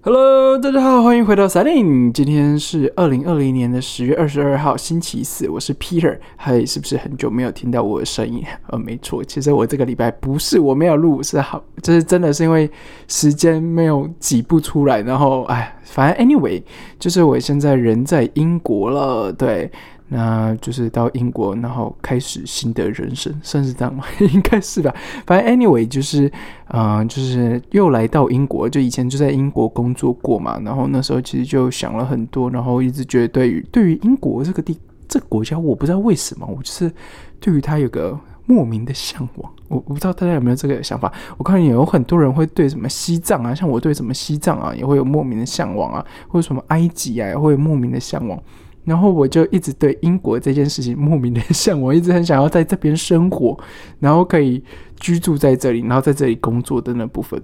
Hello，大家好，欢迎回到 Selin。今天是二零二零年的十月二十二号，星期四。我是 Peter，嗨，是不是很久没有听到我的声音？呃，没错，其实我这个礼拜不是我没有录，是好，就是真的是因为时间没有挤不出来。然后，哎，反正 anyway，就是我现在人在英国了，对。那就是到英国，然后开始新的人生，算是这样吗？应该是吧。反正 anyway，就是，嗯，就是又来到英国，就以前就在英国工作过嘛。然后那时候其实就想了很多，然后一直觉得对于对于英国这个地这个国家，我不知道为什么，我就是对于它有个莫名的向往。我我不知道大家有没有这个想法。我看有很多人会对什么西藏啊，像我对什么西藏啊，也会有莫名的向往啊，或者什么埃及啊，也会有莫名的向往。然后我就一直对英国这件事情莫名的向往，一直很想要在这边生活，然后可以居住在这里，然后在这里工作的那部分。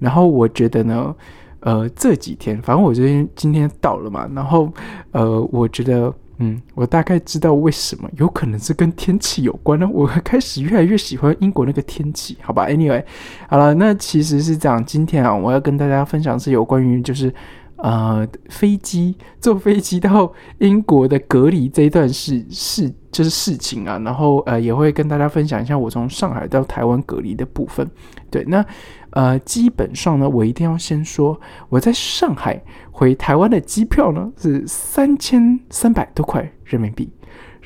然后我觉得呢，呃，这几天，反正我这边今天到了嘛，然后呃，我觉得，嗯，我大概知道为什么，有可能是跟天气有关呢。我开始越来越喜欢英国那个天气，好吧？Anyway，好了，那其实是这样，今天啊，我要跟大家分享是有关于就是。呃，飞机坐飞机到英国的隔离这一段事事就是事情啊，然后呃也会跟大家分享一下我从上海到台湾隔离的部分。对，那呃基本上呢，我一定要先说我在上海回台湾的机票呢是三千三百多块人民币。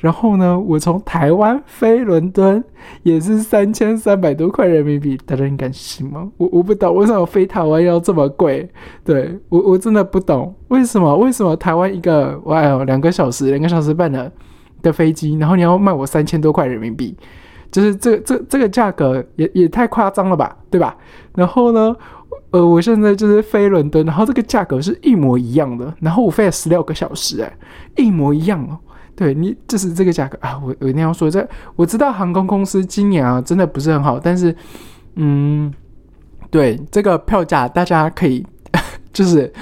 然后呢，我从台湾飞伦敦也是三千三百多块人民币，大家你敢信吗？我我不懂为什么飞台湾要这么贵，对我我真的不懂为什么？为什么台湾一个哇两个小时两个小时半的的飞机，然后你要卖我三千多块人民币，就是这这这个价格也也太夸张了吧，对吧？然后呢，呃，我现在就是飞伦敦，然后这个价格是一模一样的，然后我飞了十六个小时，哎，一模一样哦。对你就是这个价格啊！我我一定要说，这我知道航空公司今年啊真的不是很好，但是，嗯，对这个票价大家可以 就是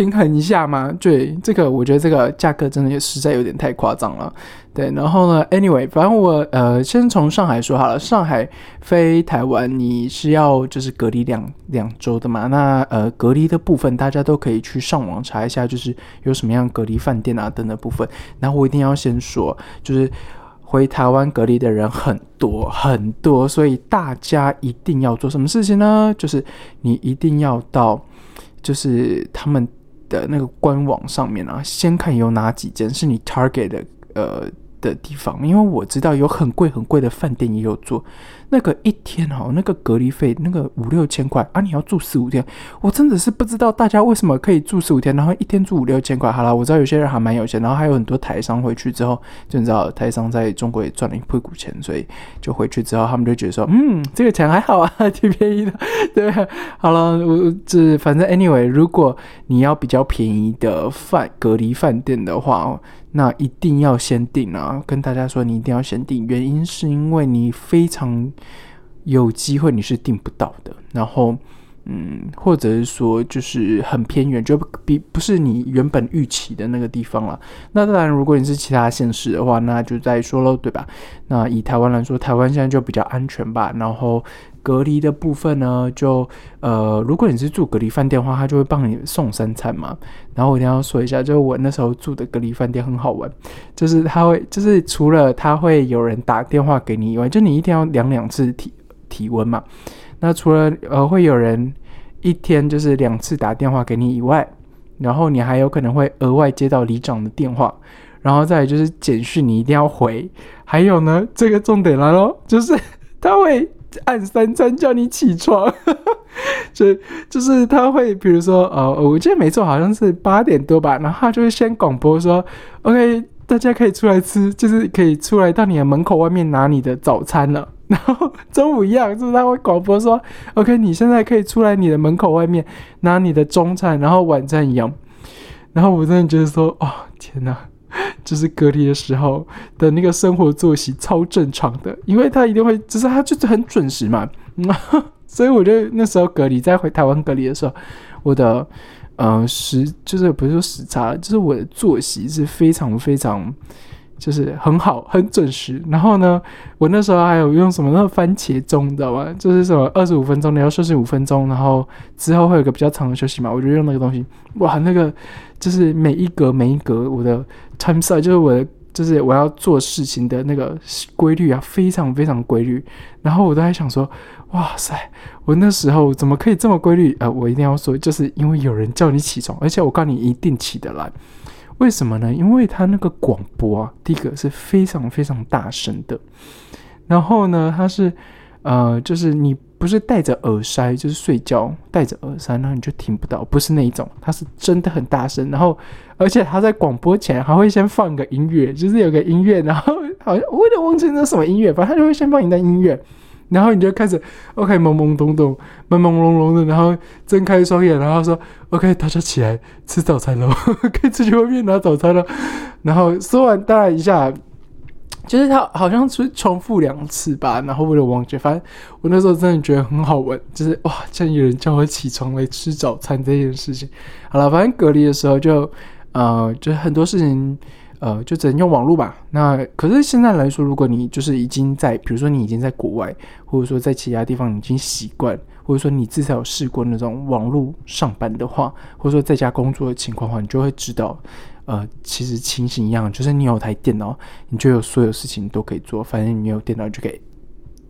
平衡一下嘛。对这个，我觉得这个价格真的也实在有点太夸张了。对，然后呢？Anyway，反正我呃，先从上海说好了。上海飞台湾，你是要就是隔离两两周的嘛？那呃，隔离的部分大家都可以去上网查一下，就是有什么样隔离饭店啊等等部分。然后我一定要先说，就是回台湾隔离的人很多很多，所以大家一定要做什么事情呢？就是你一定要到就是他们的那个官网上面啊，先看有哪几件是你 target 的。呃的地方，因为我知道有很贵很贵的饭店也有做。那个一天哦，那个隔离费那个五六千块啊，你要住四五天，我真的是不知道大家为什么可以住四五天，然后一天住五六千块。好了，我知道有些人还蛮有钱，然后还有很多台商回去之后，就知道台商在中国也赚了一屁股钱，所以就回去之后，他们就觉得说，嗯，这个钱还好啊，挺便宜的。对，好了，我这反正 anyway，如果你要比较便宜的饭隔离饭店的话，那一定要先订啊！跟大家说，你一定要先订，原因是因为你非常。有机会你是订不到的，然后，嗯，或者是说就是很偏远，就比不是你原本预期的那个地方了。那当然，如果你是其他县市的话，那就再说喽，对吧？那以台湾来说，台湾现在就比较安全吧。然后隔离的部分呢，就呃，如果你是住隔离饭店的话，他就会帮你送三餐嘛。然后我一定要说一下，就是我那时候住的隔离饭店很好玩，就是他会，就是除了他会有人打电话给你以外，就你一定要量两次体。体温嘛，那除了呃会有人一天就是两次打电话给你以外，然后你还有可能会额外接到里长的电话，然后再就是简讯你一定要回，还有呢这个重点来咯，就是他会按三餐叫你起床，就就是他会比如说呃我记得没错好像是八点多吧，然后他就会先广播说 OK 大家可以出来吃，就是可以出来到你的门口外面拿你的早餐了。然后中午一样，就是他会广播说：“OK，你现在可以出来你的门口外面拿你的中餐，然后晚餐一样。”然后我真的觉得说：“哦，天哪！就是隔离的时候的那个生活作息超正常的，因为他一定会，就是他就是很准时嘛。所以我就那时候隔离，在回台湾隔离的时候，我的呃时就是不是说时差，就是我的作息是非常非常。”就是很好，很准时。然后呢，我那时候还有用什么那个番茄钟，你知道吗？就是什么二十五分钟你要休息五分钟，然后之后会有个比较长的休息嘛。我就用那个东西，哇，那个就是每一格每一格我的 time s i e 就是我的就是我要做事情的那个规律啊，非常非常规律。然后我都在想说，哇塞，我那时候怎么可以这么规律？呃，我一定要说，就是因为有人叫你起床，而且我告诉你一定起得来。为什么呢？因为它那个广播啊，第一个是非常非常大声的，然后呢，它是呃，就是你不是戴着耳塞，就是睡觉戴着耳塞，然后你就听不到，不是那一种，它是真的很大声。然后，而且它在广播前还会先放个音乐，就是有个音乐，然后好像我有点忘记那什么音乐，反正它就会先放一段音乐。然后你就开始，OK，懵懵懂懂，朦朦胧胧的，然后睁开双眼，然后说，OK，大家起来吃早餐喽，可以出去外面拿早餐了。然后说完大概一下，就是他好像是重复两次吧，然后为了忘记，反正我那时候真的觉得很好玩，就是哇，竟然有人叫我起床来吃早餐这件事情。好了，反正隔离的时候就，呃，就很多事情。呃，就只能用网络吧。那可是现在来说，如果你就是已经在，比如说你已经在国外，或者说在其他地方已经习惯，或者说你至少有试过那种网络上班的话，或者说在家工作的情况话，你就会知道，呃，其实情形一样，就是你有台电脑，你就有所有事情都可以做。反正你有电脑就可以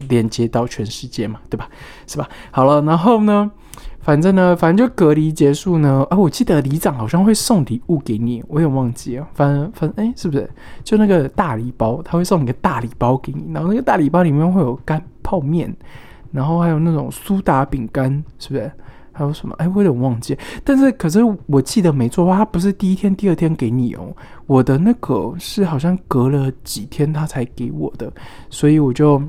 连接到全世界嘛，对吧？是吧？好了，然后呢？反正呢，反正就隔离结束呢，啊，我记得里长好像会送礼物给你，我有忘记啊。反正反正，哎，是不是就那个大礼包？他会送你个大礼包给你，然后那个大礼包里面会有干泡面，然后还有那种苏打饼干，是不是？还有什么？哎，我有点忘记。但是可是我记得没错的话，他不是第一天、第二天给你哦。我的那个是好像隔了几天他才给我的，所以我就，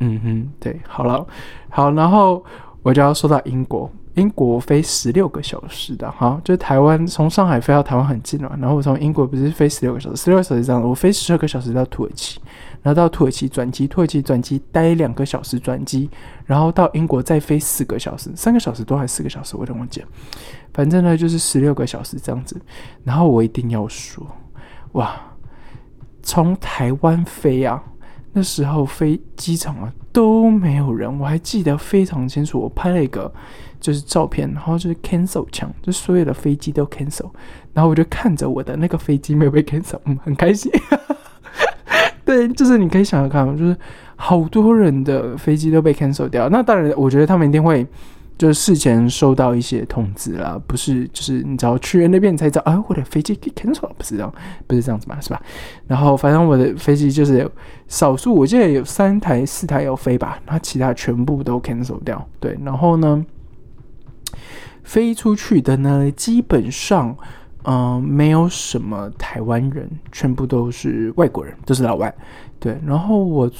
嗯哼，对，好了，好，然后我就要说到英国。英国飞十六个小时的，哈，就是台湾从上海飞到台湾很近嘛。然后我从英国不是飞十六个小时，十六个小时这样，我飞十二个小时到土耳其，然后到土耳其转机，土耳其转机待两个小时转机，然后到英国再飞四个小时，三个小时多还是四个小时，我都忘记了。反正呢就是十六个小时这样子。然后我一定要说，哇，从台湾飞啊，那时候飞机场啊都没有人，我还记得非常清楚，我拍了一个。就是照片，然后就是 cancel 墙，就所有的飞机都 cancel，然后我就看着我的那个飞机没有被 cancel，嗯，很开心。对，就是你可以想想看，就是好多人的飞机都被 cancel 掉。那当然，我觉得他们一定会就是事前收到一些通知啦，不是就是你只要去那边才知道啊，我的飞机给 cancel 了，不是这样，不是这样子嘛，是吧？然后反正我的飞机就是少数，我记得有三台、四台要飞吧，那其他全部都 cancel 掉。对，然后呢？飞出去的呢，基本上，嗯，没有什么台湾人，全部都是外国人，都是老外。对，然后我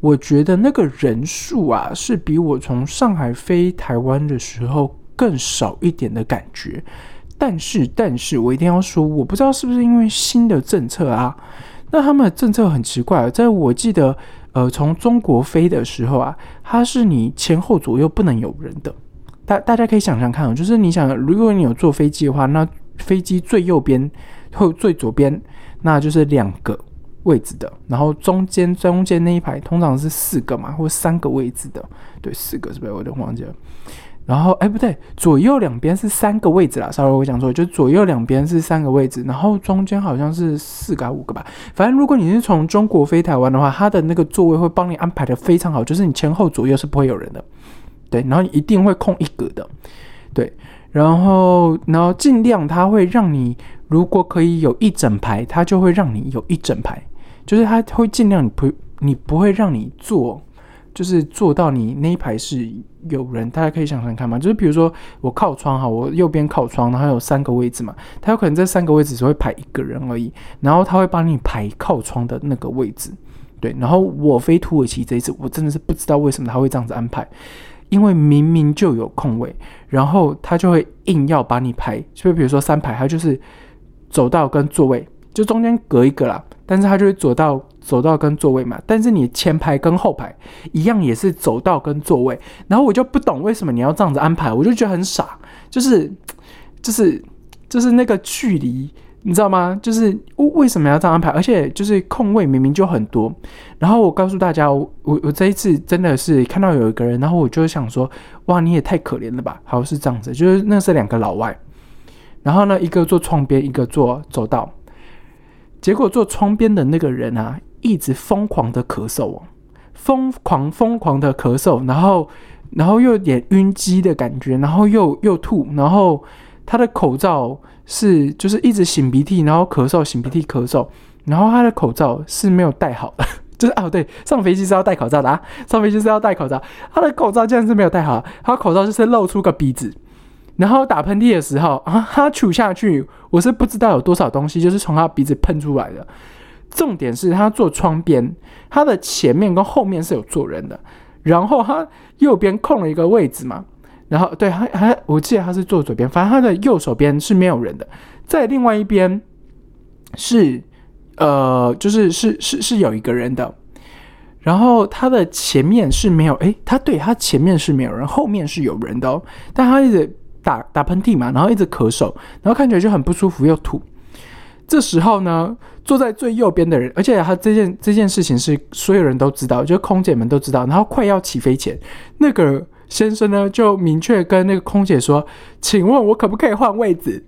我觉得那个人数啊，是比我从上海飞台湾的时候更少一点的感觉。但是，但是我一定要说，我不知道是不是因为新的政策啊，那他们的政策很奇怪，在我记得，呃，从中国飞的时候啊，它是你前后左右不能有人的。大大家可以想想看，就是你想，如果你有坐飞机的话，那飞机最右边或最左边，那就是两个位置的，然后中间中间那一排通常是四个嘛，或三个位置的，对，四个是不是？我有点忘记了。然后，哎，不对，左右两边是三个位置啦。稍微我讲错，就左右两边是三个位置，然后中间好像是四个五个吧。反正如果你是从中国飞台湾的话，它的那个座位会帮你安排的非常好，就是你前后左右是不会有人的。对，然后你一定会空一格的，对，然后然后尽量它会让你，如果可以有一整排，它就会让你有一整排，就是它会尽量你不你不会让你坐，就是坐到你那一排是有人，大家可以想想看嘛，就是比如说我靠窗哈，我右边靠窗，然后有三个位置嘛，它有可能这三个位置只会排一个人而已，然后他会帮你排靠窗的那个位置，对，然后我飞土耳其这一次，我真的是不知道为什么他会这样子安排。因为明明就有空位，然后他就会硬要把你排，就比如说三排，他就是走道跟座位就中间隔一个啦，但是他就会走到走道跟座位嘛，但是你前排跟后排一样也是走道跟座位，然后我就不懂为什么你要这样子安排，我就觉得很傻，就是就是就是那个距离你知道吗？就是为为什么要这样安排？而且就是空位明明就很多。然后我告诉大家，我我这一次真的是看到有一个人，然后我就想说，哇，你也太可怜了吧！好是这样子，就是那是两个老外，然后呢，一个坐窗边，一个坐走道。结果坐窗边的那个人啊，一直疯狂的咳嗽哦，疯狂疯狂的咳嗽，然后然后又有点晕机的感觉，然后又又吐，然后他的口罩。是，就是一直擤鼻涕，然后咳嗽，擤鼻涕咳嗽，然后他的口罩是没有戴好的，就是哦，对，上飞机是要戴口罩的啊，上飞机是要戴口罩，他的口罩竟然是没有戴好，他口罩就是露出个鼻子，然后打喷嚏的时候啊，他吐下去，我是不知道有多少东西就是从他鼻子喷出来的。重点是他坐窗边，他的前面跟后面是有坐人的，然后他右边空了一个位置嘛。然后，对，还还，我记得他是坐左边，反正他的右手边是没有人的，在另外一边是，呃，就是是是是有一个人的，然后他的前面是没有，诶，他对他前面是没有人，后面是有人的哦，但他一直打打喷嚏嘛，然后一直咳嗽，然后看起来就很不舒服又吐。这时候呢，坐在最右边的人，而且他这件这件事情是所有人都知道，就空姐们都知道，然后快要起飞前，那个。先生呢，就明确跟那个空姐说：“请问我可不可以换位置？”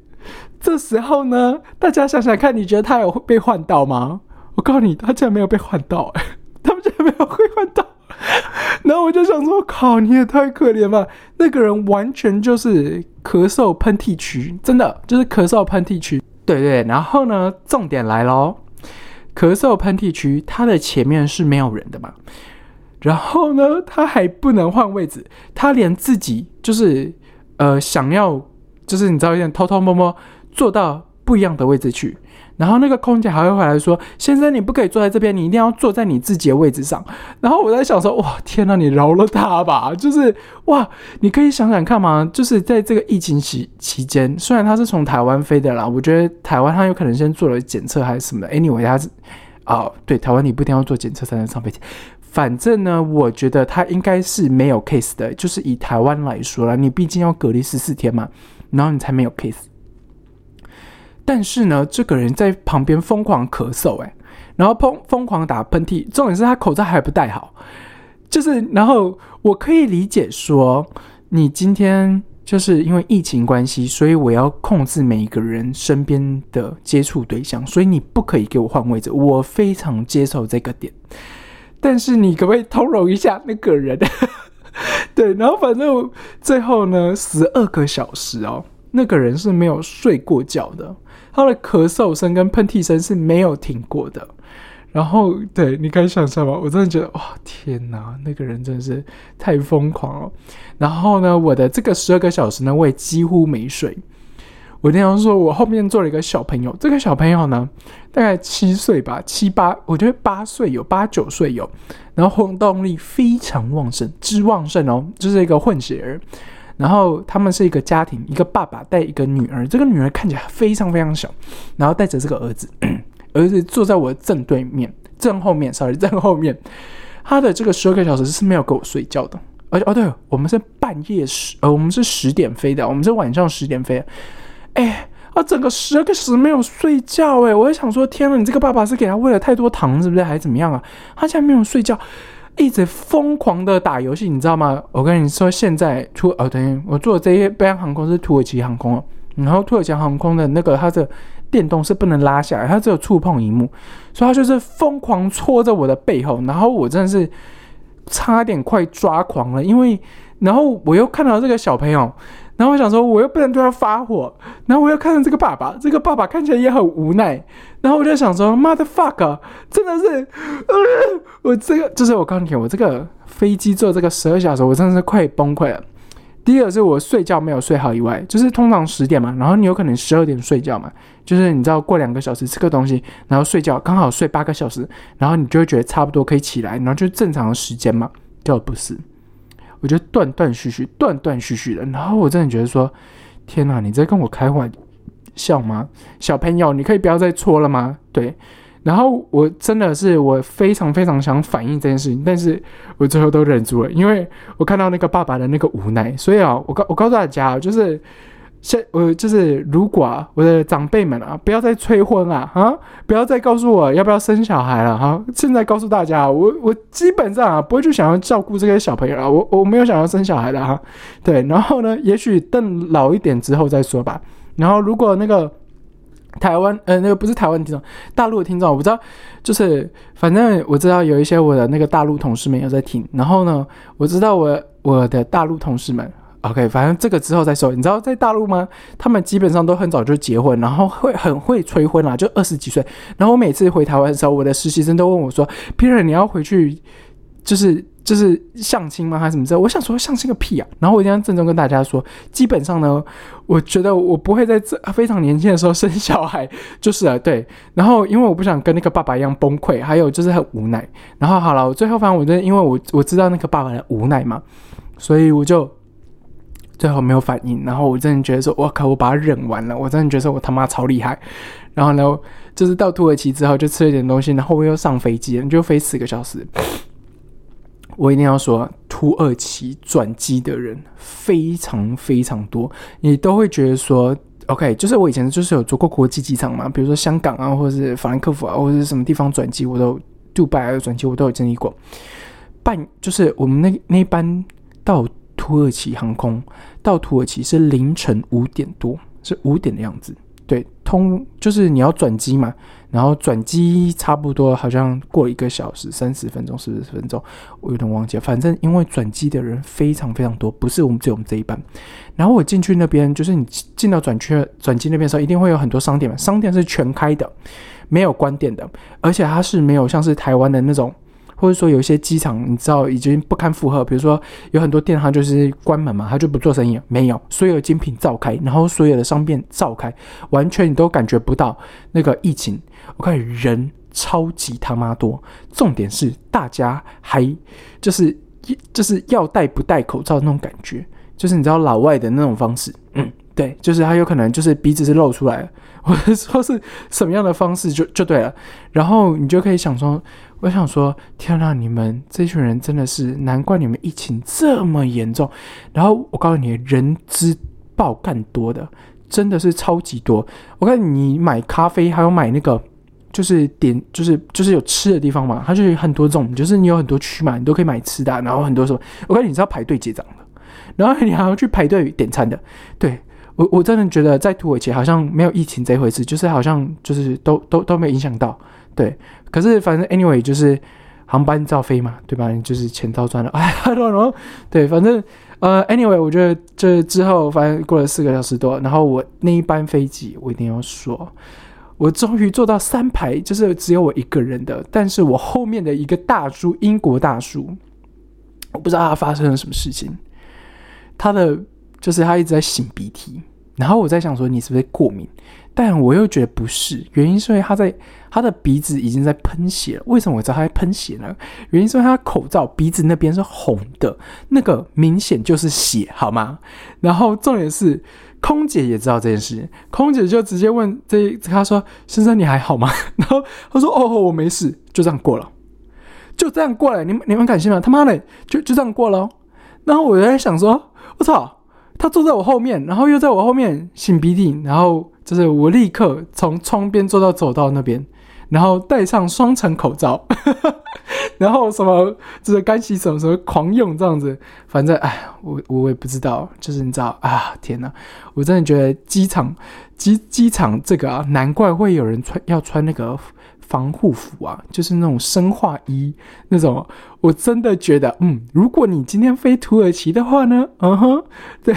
这时候呢，大家想想看，你觉得他有被换到吗？我告诉你，他竟然没有被换到，他们竟然没有被换到。然后我就想说：“靠，你也太可怜了！那个人完全就是咳嗽喷嚏区，真的就是咳嗽喷嚏区。”对对，然后呢，重点来喽，咳嗽喷嚏区，它的前面是没有人的嘛？然后呢，他还不能换位置，他连自己就是呃想要，就是你知道，有点偷偷摸摸坐到不一样的位置去。然后那个空姐还会回来说：“先生，你不可以坐在这边，你一定要坐在你自己的位置上。”然后我在想说：“哇，天哪，你饶了他吧！”就是哇，你可以想想看嘛，就是在这个疫情期期间，虽然他是从台湾飞的啦，我觉得台湾他有可能先做了检测还是什么的。Anyway，他是啊，对，台湾你不一定要做检测才能上飞机。反正呢，我觉得他应该是没有 case 的，就是以台湾来说了，你毕竟要隔离十四天嘛，然后你才没有 case。但是呢，这个人在旁边疯狂咳嗽，哎，然后疯疯狂打喷嚏，重点是他口罩还不戴好，就是，然后我可以理解说，你今天就是因为疫情关系，所以我要控制每一个人身边的接触对象，所以你不可以给我换位置，我非常接受这个点。但是你可不可以通融一下那个人？对，然后反正最后呢，十二个小时哦，那个人是没有睡过觉的，他的咳嗽声跟喷嚏声是没有停过的。然后，对，你可以想象吗？我真的觉得，哇，天哪，那个人真的是太疯狂了。然后呢，我的这个十二个小时呢，我也几乎没睡。我经常说，我后面坐了一个小朋友，这个小朋友呢，大概七岁吧，七八，我觉得八岁有，八九岁有，然后活动力非常旺盛，之旺盛哦，就是一个混血儿。然后他们是一个家庭，一个爸爸带一个女儿，这个女儿看起来非常非常小，然后带着这个儿子，儿子坐在我的正对面，正后面，sorry，正后面。他的这个十二个小时是没有给我睡觉的，而且哦，对，我们是半夜十，呃，我们是十点飞的，我们是晚上十点飞。哎，啊，整个十二个小时没有睡觉，哎，我在想说，天呐，你这个爸爸是给他喂了太多糖，是不是，还是怎么样啊？他竟然没有睡觉，一直疯狂的打游戏，你知道吗？我跟你说，现在土，哦，等于我坐的这些北洋航空是土耳其航空哦，然后土耳其航空的那个它的电动是不能拉下来，它只有触碰荧幕，所以它就是疯狂戳着我的背后，然后我真的是差点快抓狂了，因为然后我又看到这个小朋友。然后我想说，我又不能对他发火，然后我又看到这个爸爸，这个爸爸看起来也很无奈。然后我就想说，mother fuck，真的是，我这个就是我告诉你，我这个飞机坐这个十二小时，我真的是快崩溃了。第一个是我睡觉没有睡好以外，就是通常十点嘛，然后你有可能十二点睡觉嘛，就是你知道过两个小时吃个东西，然后睡觉刚好睡八个小时，然后你就会觉得差不多可以起来，然后就正常的时间嘛，就不是。我觉得断断续续，断断续续的，然后我真的觉得说，天哪，你在跟我开玩笑吗？小朋友，你可以不要再搓了吗？对，然后我真的是我非常非常想反映这件事情，但是我最后都忍住了，因为我看到那个爸爸的那个无奈，所以啊，我告我告诉大家，就是现我就是如果啊，我的长辈们啊，不要再催婚啊啊，不要再告诉我要不要生小孩了哈。现在告诉大家，我我基本上啊，不会去想要照顾这些小朋友啊，我我没有想要生小孩的哈。对，然后呢，也许等老一点之后再说吧。然后如果那个台湾呃，那个不是台湾听众，大陆的听众，我不知道，就是反正我知道有一些我的那个大陆同事们有在听。然后呢，我知道我我的大陆同事们。OK，反正这个之后再说。你知道在大陆吗？他们基本上都很早就结婚，然后会很会催婚啦，就二十几岁。然后我每次回台湾的时候，我的实习生都问我说：“Peter，你要回去就是就是相亲吗？还是什么？”我想说相亲个屁啊！然后我一定要郑重跟大家说，基本上呢，我觉得我不会在这非常年轻的时候生小孩，就是啊，对。然后因为我不想跟那个爸爸一样崩溃，还有就是很无奈。然后好了，我最后反正我就因为我我知道那个爸爸的无奈嘛，所以我就。最后没有反应，然后我真的觉得说，我靠，我把它忍完了，我真的觉得我他妈超厉害。然后呢，就是到土耳其之后就吃了点东西，然后我又上飞机，就飞四个小时。我一定要说，土耳其转机的人非常非常多，你都会觉得说，OK，就是我以前就是有做过国际机场嘛，比如说香港啊，或者是法兰克福啊，或者是什么地方转机，我都杜拜的转机我都有经历过。半就是我们那那班到。土耳其航空到土耳其是凌晨五点多，是五点的样子。对，通就是你要转机嘛，然后转机差不多好像过一个小时三十分钟四十分钟，我有点忘记了。反正因为转机的人非常非常多，不是我们只有我们这一班。然后我进去那边，就是你进到转区转机那边的时候，一定会有很多商店嘛，商店是全开的，没有关店的，而且它是没有像是台湾的那种。或者说有一些机场，你知道已经不堪负荷，比如说有很多店它就是关门嘛，它就不做生意。没有，所有精品照开，然后所有的商店照开，完全你都感觉不到那个疫情。我看人超级他妈多，重点是大家还就是就是要戴不戴口罩那种感觉，就是你知道老外的那种方式，嗯，对，就是他有可能就是鼻子是露出来，或者说是什么样的方式就就对了，然后你就可以想说。我想说，天呐，你们这群人真的是难怪你们疫情这么严重。然后我告诉你，人之爆干多的，真的是超级多。我看你买咖啡，还有买那个，就是点，就是就是有吃的地方嘛，它就有很多种，就是你有很多区嘛，你都可以买吃的，然后很多什么。我看你是要排队结账的，然后你还要去排队点餐的。对我，我真的觉得在土耳其好像没有疫情这回事，就是好像就是都都都没影响到。对。可是反正 anyway 就是航班照飞嘛，对吧？就是钱照赚了。哎，然后对，反正呃 anyway 我觉得这之后反正过了四个小时多，然后我那一班飞机我一定要说，我终于坐到三排，就是只有我一个人的，但是我后面的一个大叔，英国大叔，我不知道他发生了什么事情，他的就是他一直在擤鼻涕，然后我在想说你是不是过敏？但我又觉得不是，原因是因为他在他的鼻子已经在喷血了。为什么我知道他在喷血呢？原因是因为他口罩鼻子那边是红的，那个明显就是血，好吗？然后重点是空姐也知道这件事，空姐就直接问这他说：“先生你还好吗？” 然后他说：“哦，我没事。”就这样过了，就这样过了。你们你们敢信吗？他妈的，就就这样过了。然后我就在想说：“我操！”他坐在我后面，然后又在我后面擤鼻涕，然后。就是我立刻从窗边坐到走道那边，然后戴上双层口罩，然后什么就是干洗手什么狂用这样子，反正哎，我我也不知道，就是你知道啊，天哪，我真的觉得机场机机场这个啊，难怪会有人穿要穿那个防护服啊，就是那种生化衣那种，我真的觉得，嗯，如果你今天飞土耳其的话呢，嗯哼，对。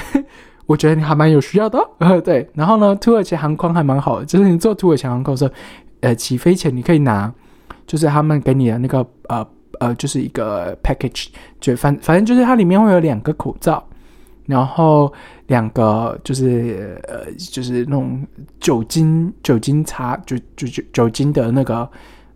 我觉得你还蛮有需要的，呃，对。然后呢，土耳其航空还蛮好的，就是你坐土耳其航空的时候，呃，起飞前你可以拿，就是他们给你的那个呃呃，就是一个 package，就反反正就是它里面会有两个口罩，然后两个就是呃就是那种酒精酒精擦，就就酒酒精的那个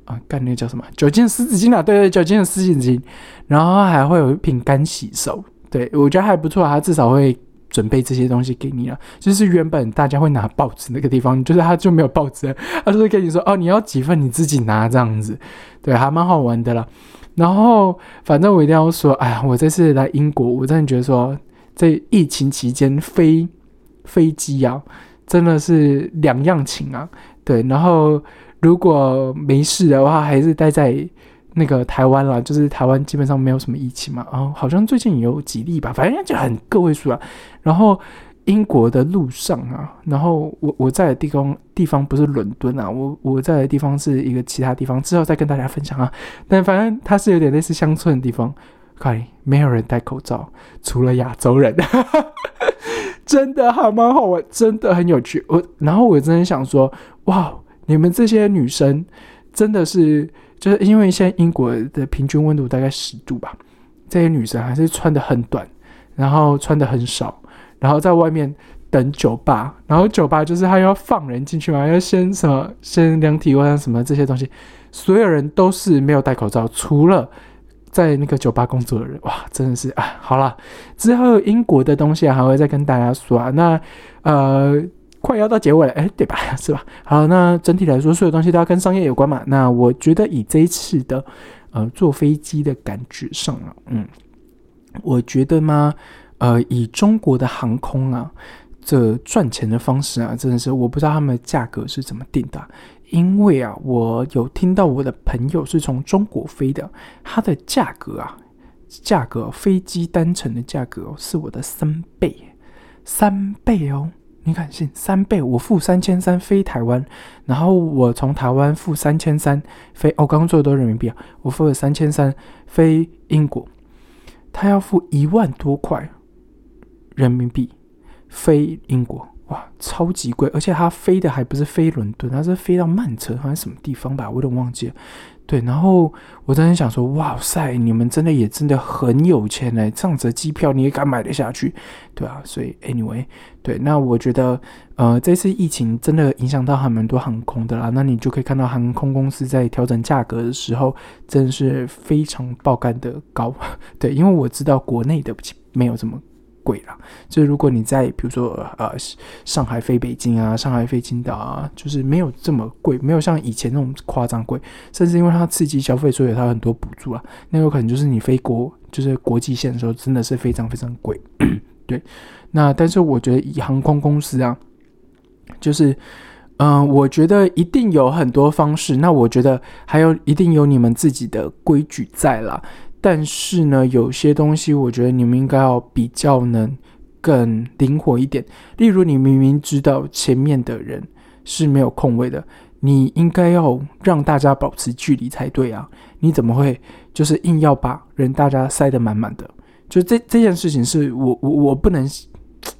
啊，干那个叫什么？酒精湿纸巾啊，对对，酒精的湿纸巾。然后还会有一瓶干洗手，对我觉得还不错，它至少会。准备这些东西给你了，就是原本大家会拿报纸那个地方，就是他就没有报纸，他就会跟你说哦，你要几份你自己拿这样子，对，还蛮好玩的啦。然后反正我一定要说，哎呀，我这次来英国，我真的觉得说，在疫情期间飞飞机啊，真的是两样情啊。对，然后如果没事的话，还是待在那个台湾啦，就是台湾基本上没有什么疫情嘛。然后好像最近有几例吧，反正就很个位数啊。然后英国的路上啊，然后我我在的地方地方不是伦敦啊，我我在的地方是一个其他地方，之后再跟大家分享啊。但反正它是有点类似乡村的地方，快没有人戴口罩，除了亚洲人，真的还蛮好玩，真的很有趣。我然后我真的想说。哇，你们这些女生真的是，就是因为现在英国的平均温度大概十度吧，这些女生还是穿的很短，然后穿的很少，然后在外面等酒吧，然后酒吧就是他要放人进去嘛，要先什么先量体温什么这些东西，所有人都是没有戴口罩，除了在那个酒吧工作的人。哇，真的是啊，好了，之后英国的东西还会再跟大家说啊，那呃。快要到结尾了，哎，对吧？是吧？好，那整体来说，所有东西都要跟商业有关嘛。那我觉得以这一次的呃坐飞机的感觉上啊，嗯，我觉得嘛，呃，以中国的航空啊，这赚钱的方式啊，真的是我不知道他们的价格是怎么定的。因为啊，我有听到我的朋友是从中国飞的，它的价格啊，价格飞机单程的价格是我的三倍，三倍哦。你看，信三倍，我付三千三飞台湾，然后我从台湾付三千三飞，哦，刚刚做的都是人民币啊，我付了三千三飞英国，他要付一万多块人民币飞英国，哇，超级贵，而且它飞的还不是飞伦敦，它是飞到曼彻还是什么地方吧，我有点忘记了。对，然后我真的想说，哇塞，你们真的也真的很有钱嘞，这样子的机票你也敢买得下去，对啊，所以 anyway，对，那我觉得，呃，这次疫情真的影响到还蛮多航空的啦，那你就可以看到航空公司在调整价格的时候，真的是非常爆肝的高，对，因为我知道国内的没有这么。贵了，就是如果你在比如说呃上海飞北京啊，上海飞青岛啊，就是没有这么贵，没有像以前那种夸张贵，甚至因为它刺激消费，所以它很多补助啊，那有可能就是你飞国就是国际线的时候，真的是非常非常贵。对，那但是我觉得以航空公司啊，就是嗯，我觉得一定有很多方式，那我觉得还有一定有你们自己的规矩在啦。但是呢，有些东西我觉得你们应该要比较能更灵活一点。例如，你明明知道前面的人是没有空位的，你应该要让大家保持距离才对啊！你怎么会就是硬要把人大家塞得满满的？就这这件事情是我我我不能，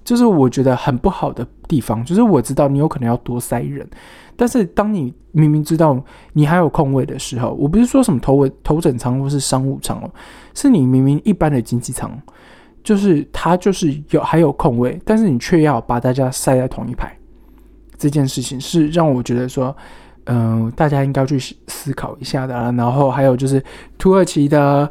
就是我觉得很不好的地方。就是我知道你有可能要多塞人。但是当你明明知道你还有空位的时候，我不是说什么头尾头枕舱或是商务舱哦，是你明明一般的经济舱，就是它就是有还有空位，但是你却要把大家塞在同一排，这件事情是让我觉得说，嗯，大家应该去思考一下的。然后还有就是土耳其的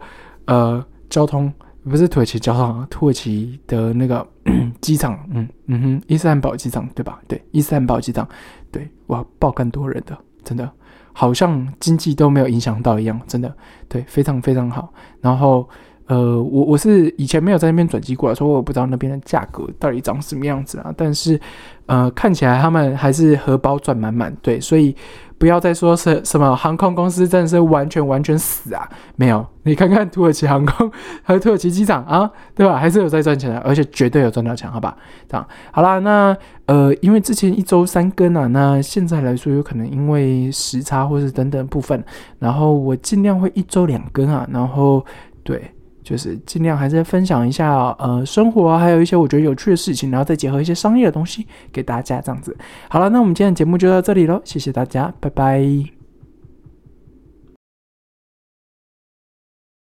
呃交通。不是土耳其交通，土耳其的那个 机场，嗯嗯哼，伊斯坦堡机场对吧？对，伊斯坦堡机场，对，哇，爆更多人的，真的，好像经济都没有影响到一样，真的，对，非常非常好。然后，呃，我我是以前没有在那边转机过来，所以我不知道那边的价格到底长什么样子啊。但是，呃，看起来他们还是荷包赚满满，对，所以。不要再说是什么航空公司真的是完全完全死啊！没有，你看看土耳其航空和土耳其机场啊，对吧？还是有在赚钱的，而且绝对有赚到钱，好吧？这样好啦，那呃，因为之前一周三更啊，那现在来说有可能因为时差或是等等部分，然后我尽量会一周两更啊，然后对。就是尽量还是分享一下呃生活，还有一些我觉得有趣的事情，然后再结合一些商业的东西给大家这样子。好了，那我们今天的节目就到这里喽，谢谢大家，拜拜。